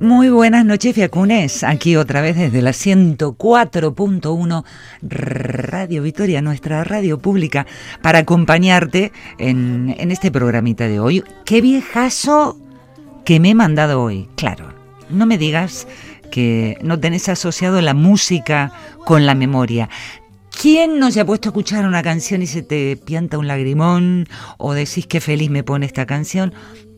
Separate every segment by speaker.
Speaker 1: Muy buenas noches, Fiacunes. Aquí otra vez desde la 104.1 Radio Victoria, nuestra radio pública, para acompañarte en, en este programita de hoy. ¡Qué viejazo que me he mandado hoy! Claro, no me digas que no tenés asociado la música con la memoria. ¿Quién no se ha puesto a escuchar una canción y se te pianta un lagrimón o decís que feliz me pone esta canción?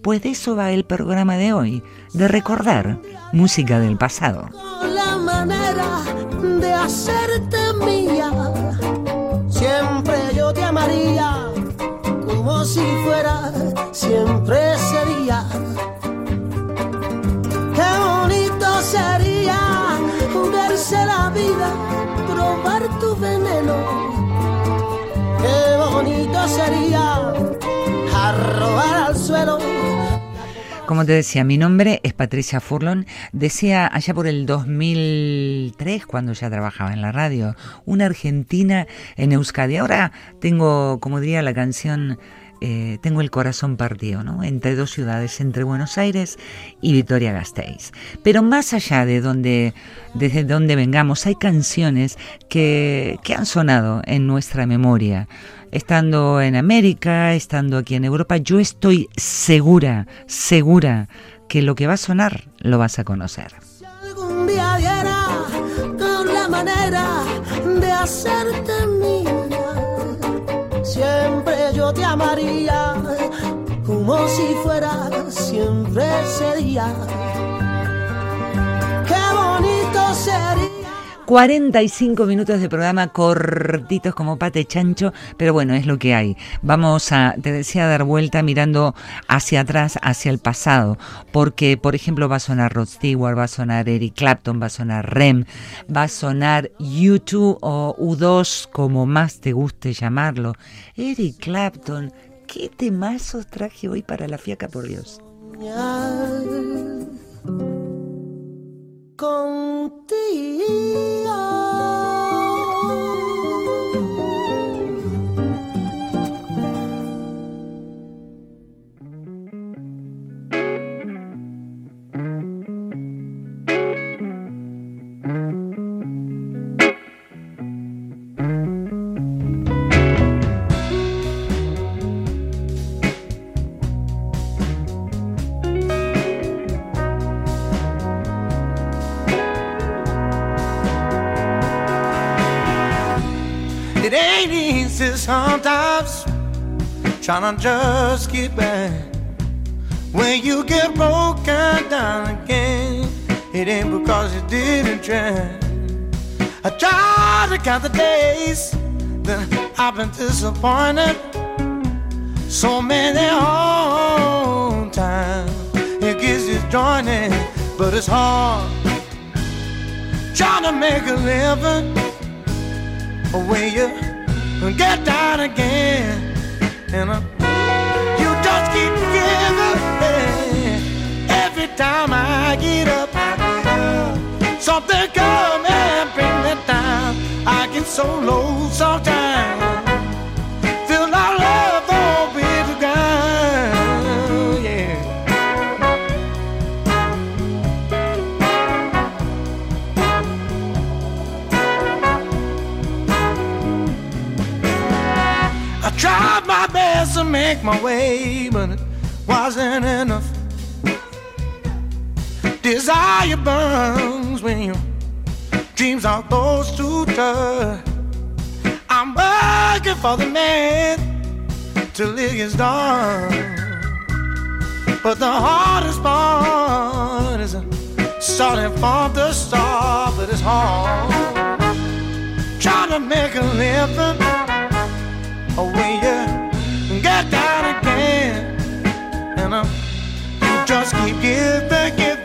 Speaker 1: Pues de eso va el programa de hoy, de recordar música del pasado.
Speaker 2: La manera de hacerte mía, siempre yo te amaría, como si fuera siempre sería. Qué bonito sería verse la vida, probar tu veneno.
Speaker 1: Como te decía, mi nombre es Patricia Furlon. Decía allá por el 2003, cuando ya trabajaba en la radio, una argentina en Euskadi. Ahora tengo, como diría la canción, eh, tengo el corazón partido, ¿no? Entre dos ciudades, entre Buenos Aires y Vitoria Gasteiz. Pero más allá de donde, desde donde vengamos, hay canciones que, que han sonado en nuestra memoria estando en América, estando aquí en Europa, yo estoy segura, segura que lo que va a sonar lo vas a conocer.
Speaker 2: Si algún día con la manera de hacerte siempre yo te amaría, como si fuera siempre sería. Qué bonito sería.
Speaker 1: 45 minutos de programa cortitos como pate chancho, pero bueno, es lo que hay. Vamos a, te decía, dar vuelta mirando hacia atrás, hacia el pasado, porque, por ejemplo, va a sonar Rod Stewart, va a sonar Eric Clapton, va a sonar Rem, va a sonar U2 o U2, como más te guste llamarlo. Eric Clapton, ¿qué temazos traje hoy para la fiaca, por Dios?
Speaker 3: It sometimes trying to just get back. When you get broken down again, it ain't because you didn't try. I try to count the days that I've been disappointed. So many hard times it gives you disjointed, but it's hard trying to make a living when you get down again, and uh, you just keep giving. Every time I get up, something come and bring me down. I get so low sometimes. Best to make my way, but it wasn't enough. Desire burns when your dreams are close to touch. I'm working for the man till it gets dark. But the hardest part is starting from the start, but it's hard. Trying to make a living when you keep giving, giving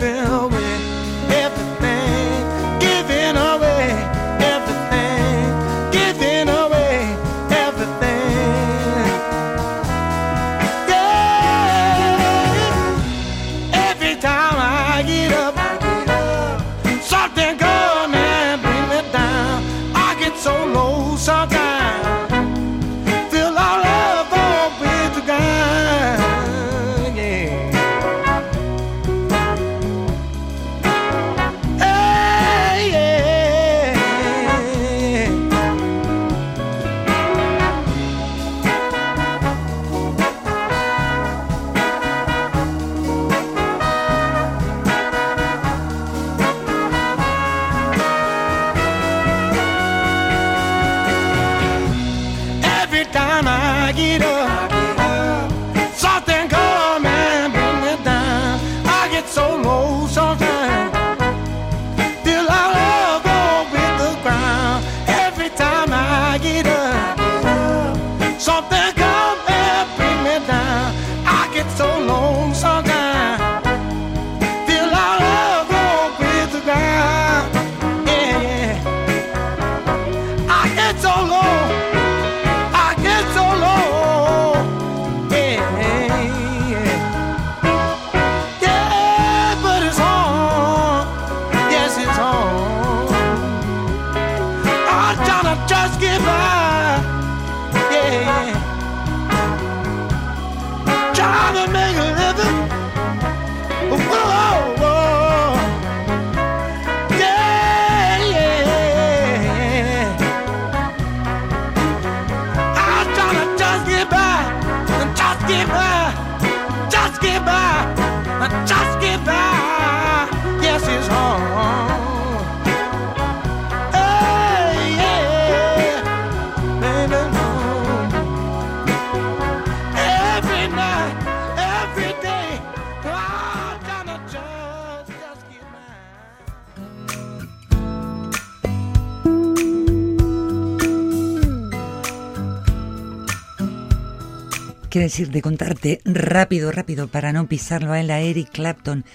Speaker 1: Quiero decir, de contarte rápido, rápido, para no pisarlo a él, a Eric Clapton.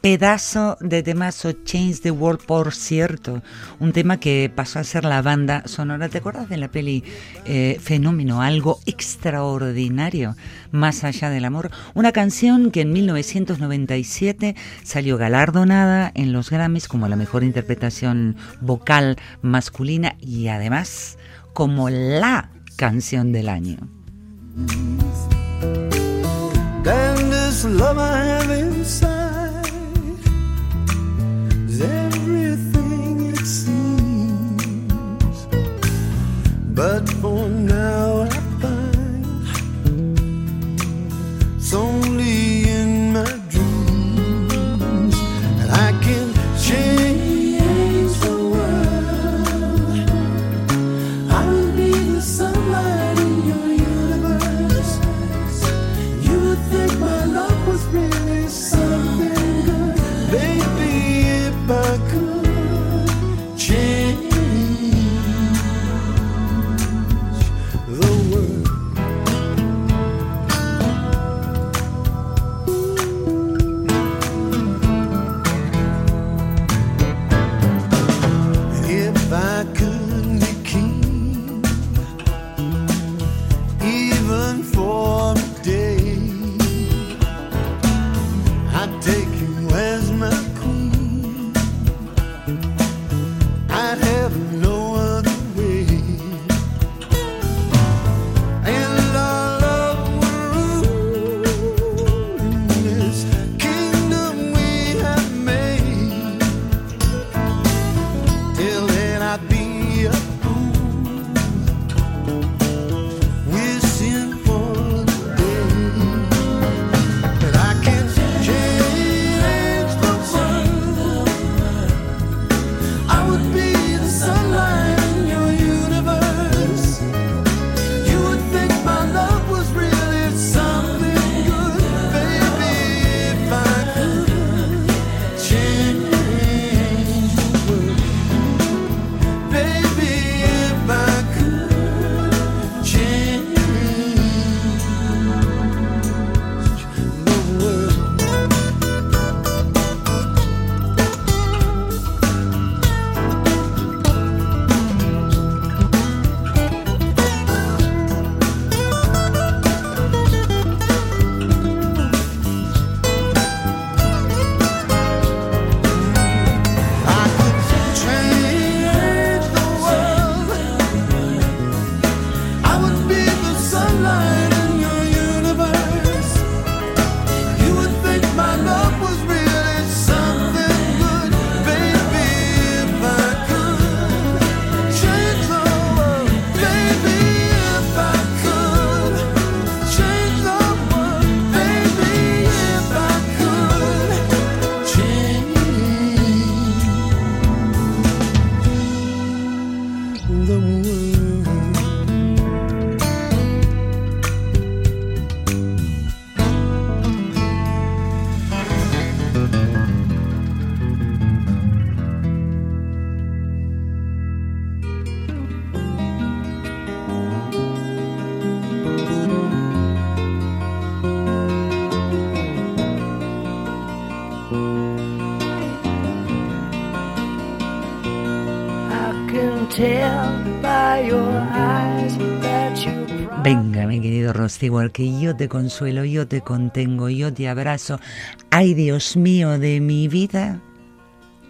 Speaker 1: Pedazo de temazo Change the World, por cierto. Un tema que pasó a ser la banda sonora. ¿Te acuerdas de la peli eh, Fenómeno? Algo extraordinario, más allá del amor. Una canción que en 1997 salió galardonada en los Grammys como la mejor interpretación vocal masculina y además como la canción del año.
Speaker 4: Than this love I have inside is everything it seems. But for now I
Speaker 1: Rod Stewart, que yo te consuelo, yo te contengo, yo te abrazo. Ay, Dios mío de mi vida,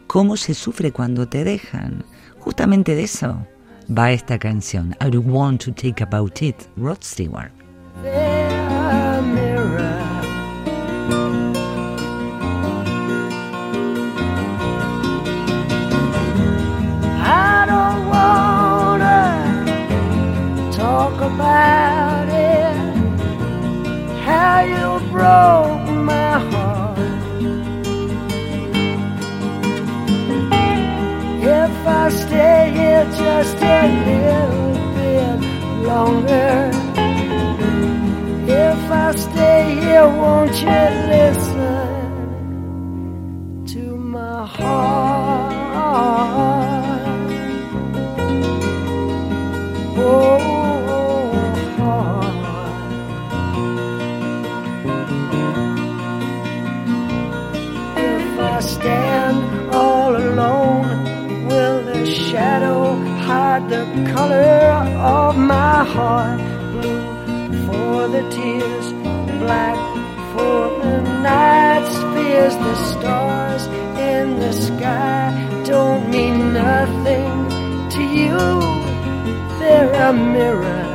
Speaker 1: cómo se sufre cuando te dejan. Justamente de eso va esta canción. I don't want to take about it, Rod Stewart.
Speaker 5: Longer. If I stay here, won't you listen to my heart? Oh, heart. If I stand all alone, will the shadow hide the color my heart? Blue for the tears, black for the night's fears. The stars in the sky don't mean nothing to you. They're a mirror.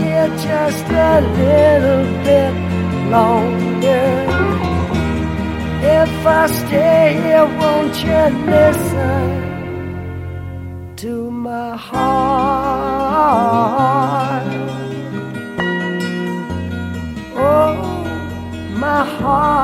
Speaker 5: Here just a little bit longer. If I stay here, won't you listen? to my heart. Oh, my heart.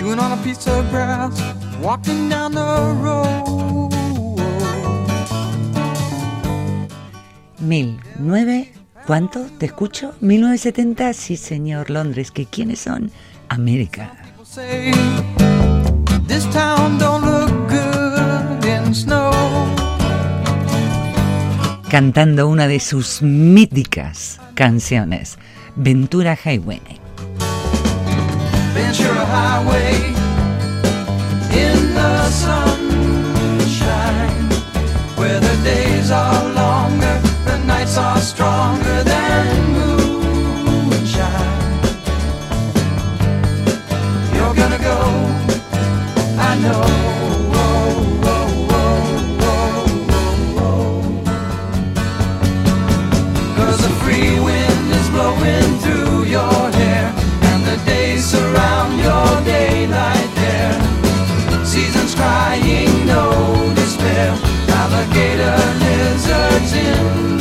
Speaker 6: Chewing on a piece of grass, walking down the road.
Speaker 1: Mil nueve, ¿cuánto? ¿Te escucho? 1970, sí señor, Londres, ¿que quiénes son? América.
Speaker 6: People say this town don't look good in snow.
Speaker 1: Cantando una de sus míticas canciones, Ventura Highway.
Speaker 6: Highway in the sunshine, where the days are longer, the nights are stronger than alligator lizards in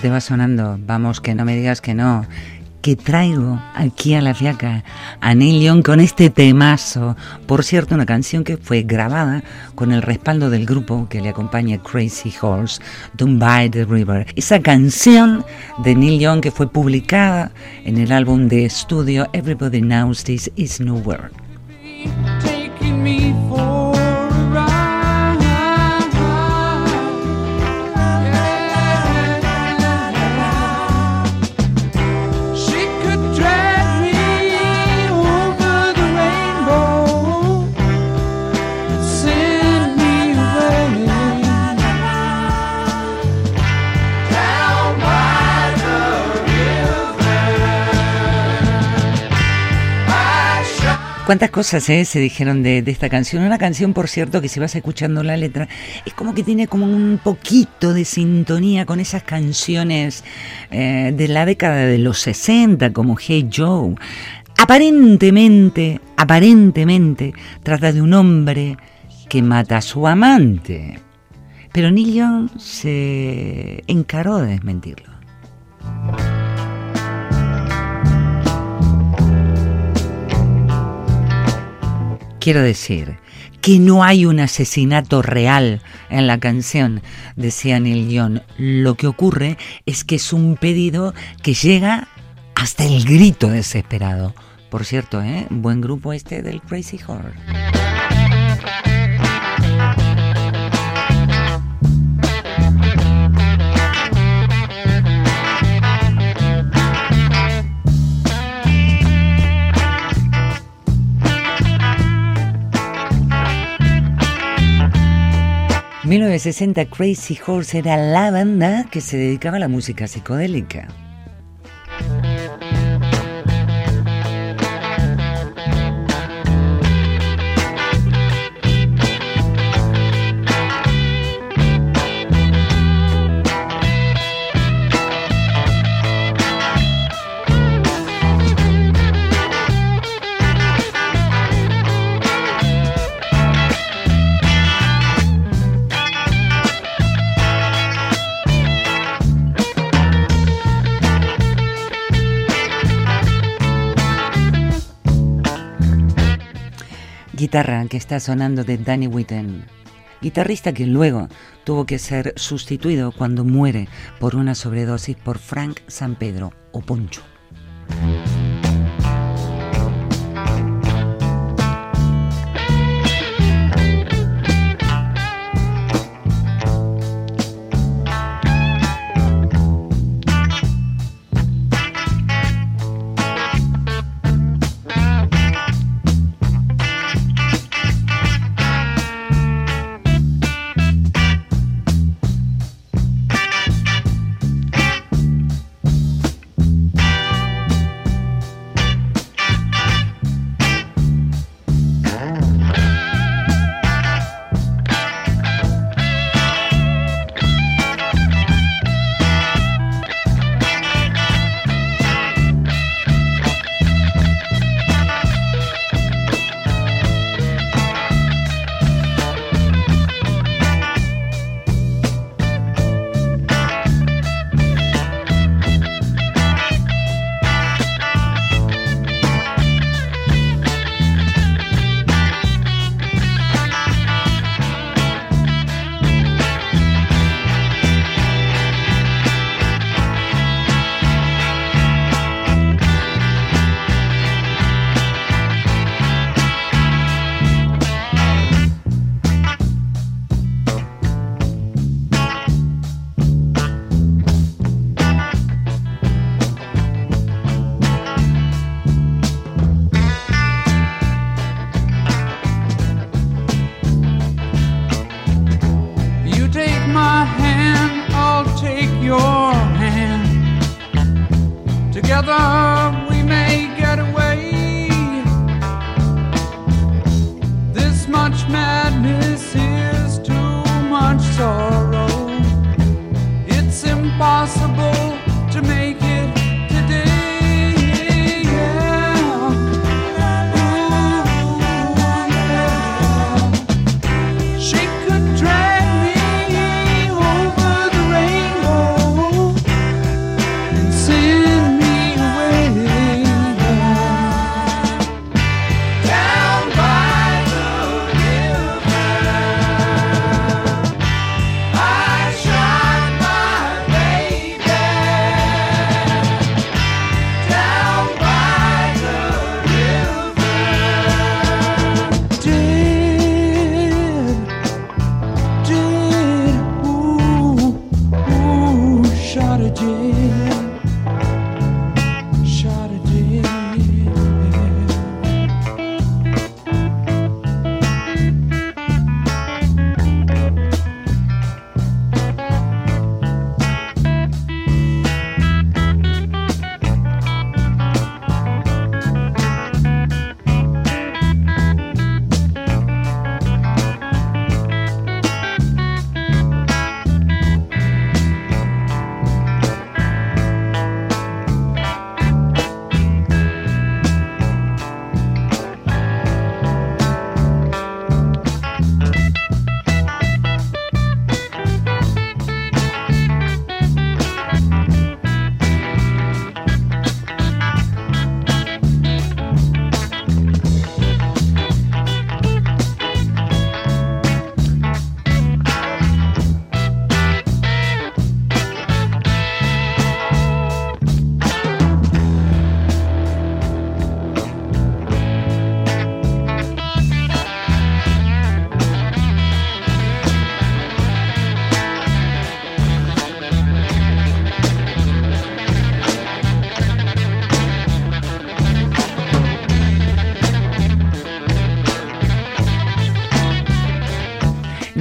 Speaker 1: te va sonando. Vamos, que no me digas que no. Que traigo aquí a la fiaca a Neil Young con este temazo. Por cierto, una canción que fue grabada con el respaldo del grupo que le acompaña Crazy Horse, Don't Buy the River. Esa canción de Neil Young que fue publicada en el álbum de estudio Everybody Knows This Is Nowhere. Cuántas cosas eh, se dijeron de, esta canción. Una canción, por cierto, que si vas escuchando la letra, es como que tiene como un poquito de sintonía con esas canciones eh, de la década de los 60, como Hey Joe. Aparentemente, aparentemente, trata de un hombre que mata a su amante. Pero Neil Young se encaró de desmentirlo. Quiero decir que no hay un asesinato real en la canción, decía Neil Young. Lo que ocurre es que es un pedido que llega hasta el grito desesperado. Por cierto, ¿eh? buen grupo este del Crazy Horror. 1960 Crazy Horse era la banda que se dedicaba a la música psicodélica.
Speaker 6: Guitarra que está sonando de Danny Whitten, guitarrista que luego tuvo que ser sustituido cuando muere por una sobredosis por Frank San Pedro o Poncho.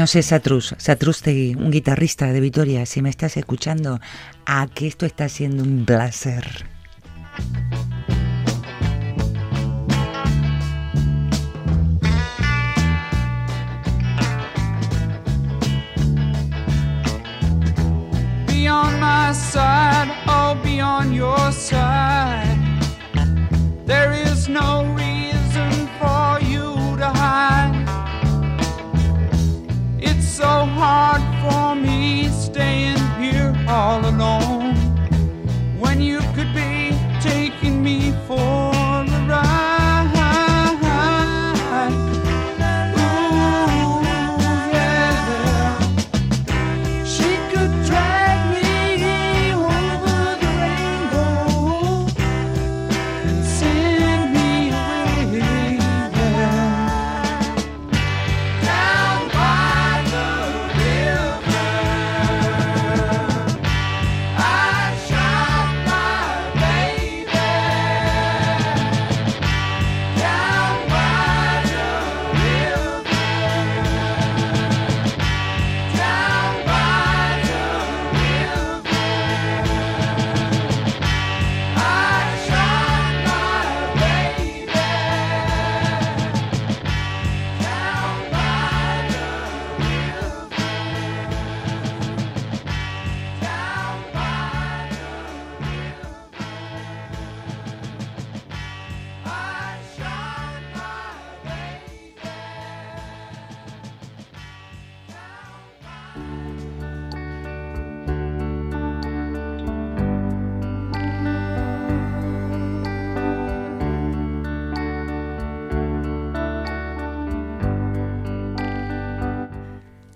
Speaker 6: No sé, Satrus, Satrustegui, un guitarrista de Vitoria, si me estás escuchando, a que esto está siendo un placer.
Speaker 4: Be on my side, I'll be on your side. There is no reason so hard for me staying here all alone. When you could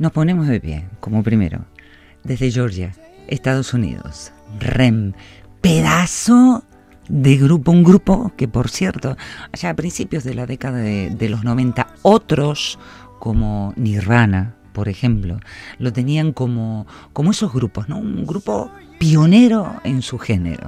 Speaker 3: Nos ponemos de pie, como primero, desde Georgia, Estados Unidos. REM, pedazo de grupo, un grupo que por cierto, allá a principios de la década de, los 90, otros como Nirvana, por ejemplo, lo tenían como, como esos grupos, ¿no? Un grupo pionero en su género.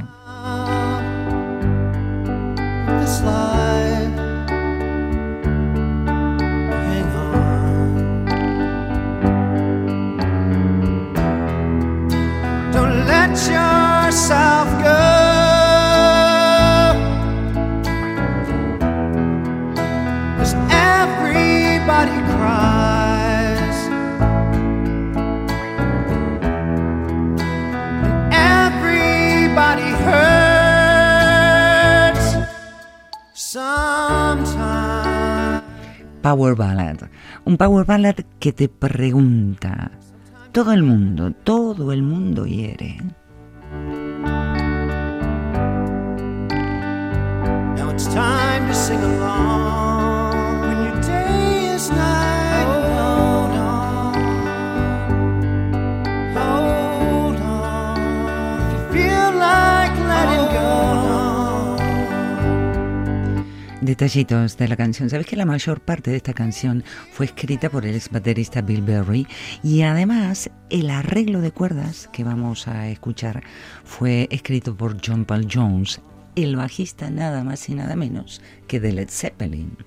Speaker 3: Power ballad. Un power ballad que te pregunta. Todo el mundo, todo el mundo hiere. Detallitos de la canción. Sabes que la mayor parte de esta canción fue escrita por el ex baterista Bill Berry y además el arreglo de cuerdas que vamos a escuchar fue escrito por John Paul Jones, el bajista nada más y nada menos que de Led Zeppelin.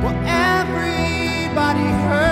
Speaker 3: Well, everybody heard.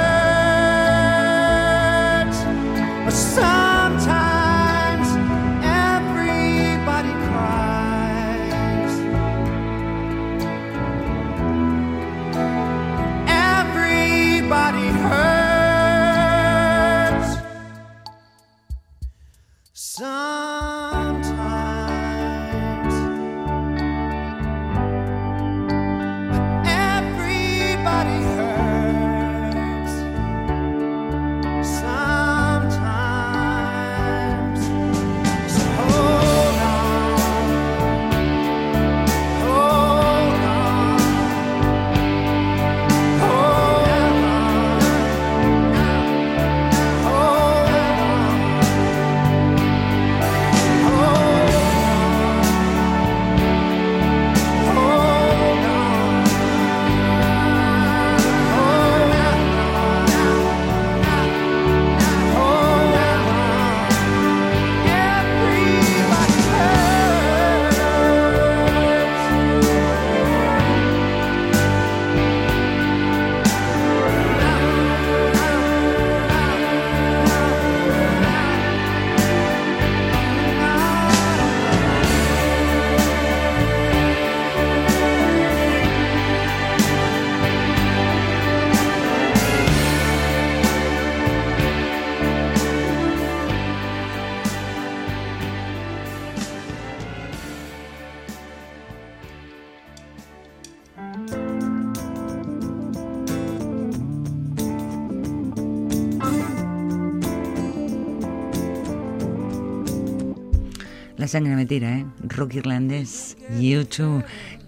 Speaker 7: La sangre me tira, ¿eh? Rock irlandés, YouTube.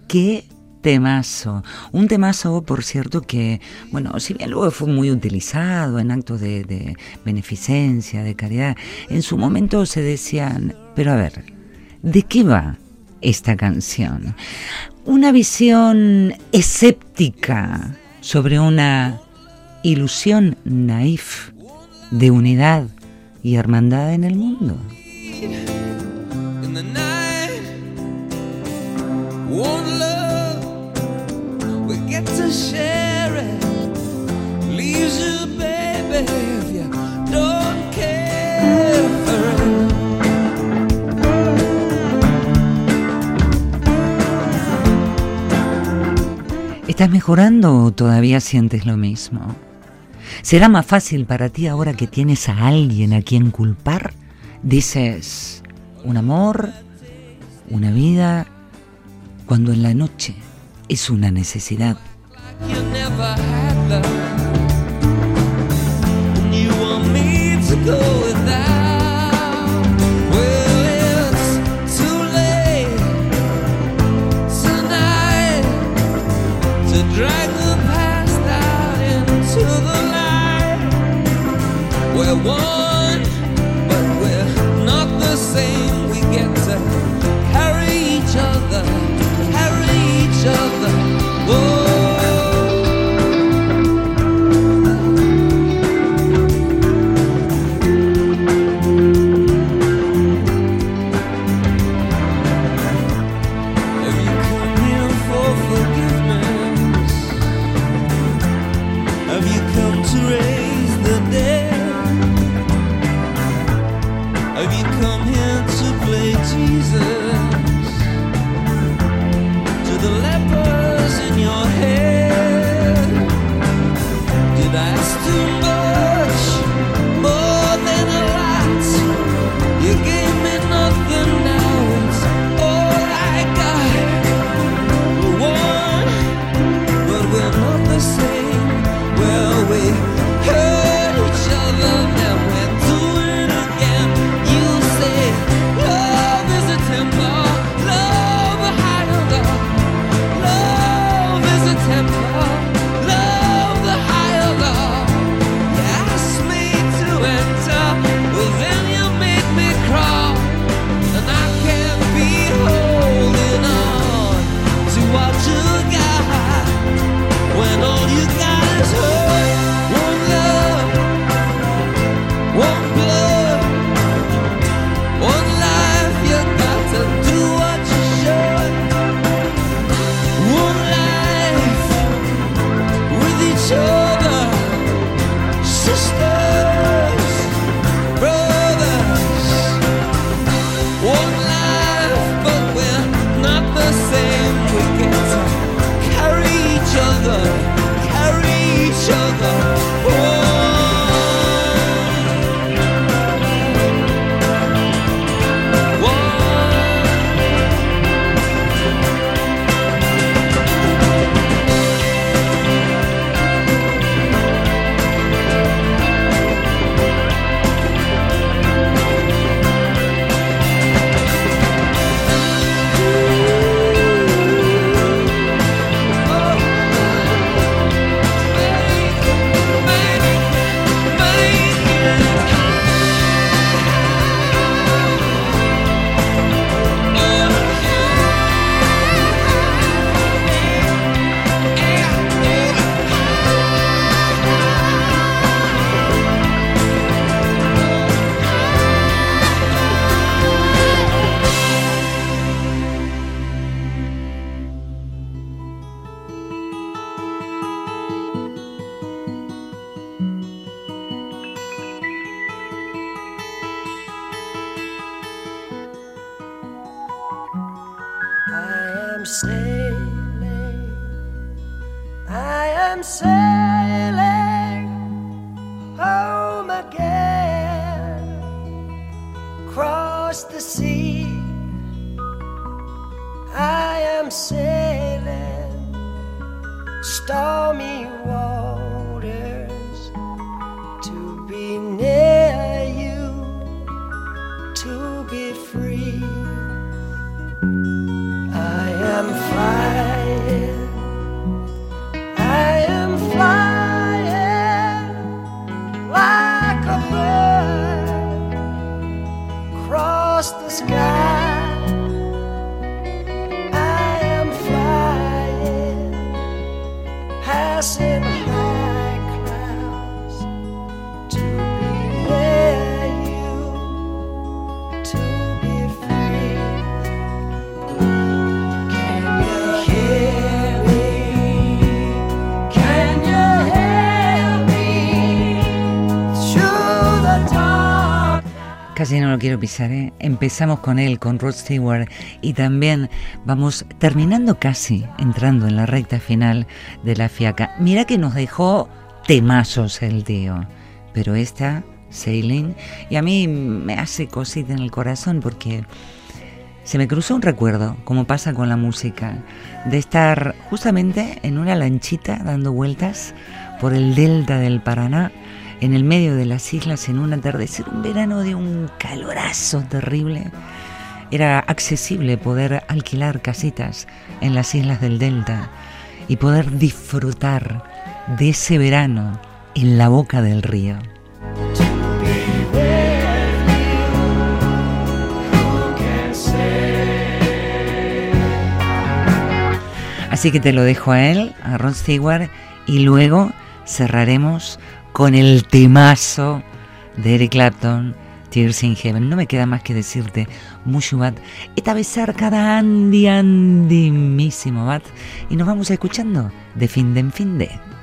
Speaker 7: Qué temazo. Un temazo, por cierto, que, bueno, si bien luego fue muy utilizado en actos de, de beneficencia, de caridad, en su momento se decían, pero a ver, ¿de qué va esta canción? Una visión escéptica sobre una ilusión naif de unidad y hermandad en el mundo.
Speaker 1: One love, we get to share it.
Speaker 7: ¿Estás mejorando o todavía sientes lo mismo? ¿Será más fácil para ti ahora que tienes a alguien a quien culpar? Dices, un amor, una vida, cuando en la noche es una necesidad.
Speaker 1: Quiero pisar, ¿eh? Empezamos con él, con Rod Stewart, y también vamos terminando casi, entrando en la recta final de la fiaca. Mira que nos dejó temazos el tío, pero esta, Sailing, y a mí me hace cosita en el corazón porque se me cruzó un recuerdo, como pasa con la música, de estar justamente en una lanchita dando vueltas por el delta del Paraná, en el medio de las islas, en un atardecer, un verano de un calorazo terrible. Era accesible poder alquilar casitas en las islas del delta y poder disfrutar de ese verano en la boca del río. Así que te lo dejo a él, a Ron Stewart, y luego cerraremos con el temazo de Eric Clapton, Tears in Heaven. No me queda más que decirte, Mushubat, esta vez cerca de Andy Andimísimo Bat, y nos vamos escuchando de fin de en fin de.